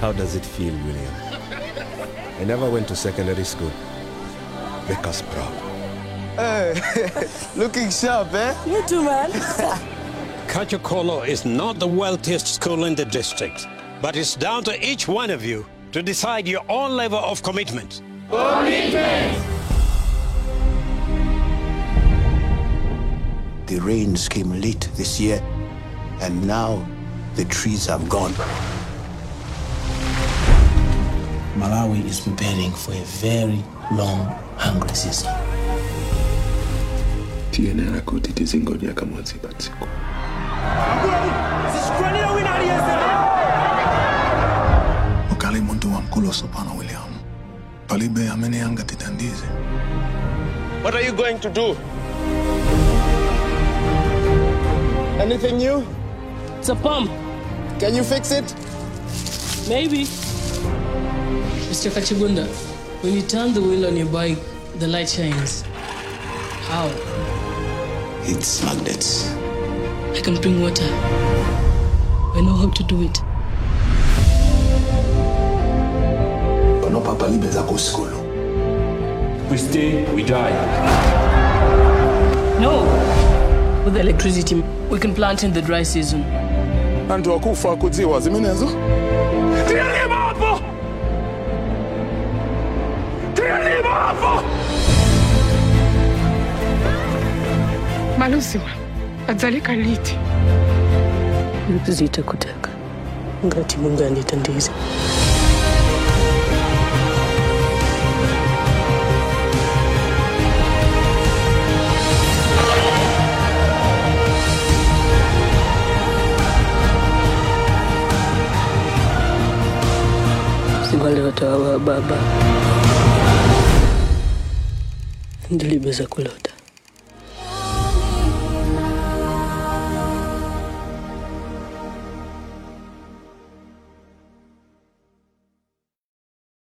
How does it feel, William? I never went to secondary school. Make us proud. Hey, looking sharp, eh? You too, man. Kachokolo is not the wealthiest school in the district, but it's down to each one of you to decide your own level of commitment. The rains came late this year, and now the trees have gone. Malawi is preparing for a very long, hungry season. tiyenera kuti tizingodya kamodzi pa tsiku ukali muntu wamkulu sopana william palibe amene angatithandize What are you going to do? Anything new? It's a pump. Can you fix it? Maybe. Mr. Kachibunda, when you turn the wheel on your bike, the light shines. How? It's magnets. I can bring water. I know how to do it. panopa palibe zako skulu we stay we die No. With the electricity, we can plant in the dry season. anthu akufa akudziwa zimenezo maluziwa adzaleka liti Zita kutaka. Ngati Mungu anditandize. Wale watawa baba de liebes acculot.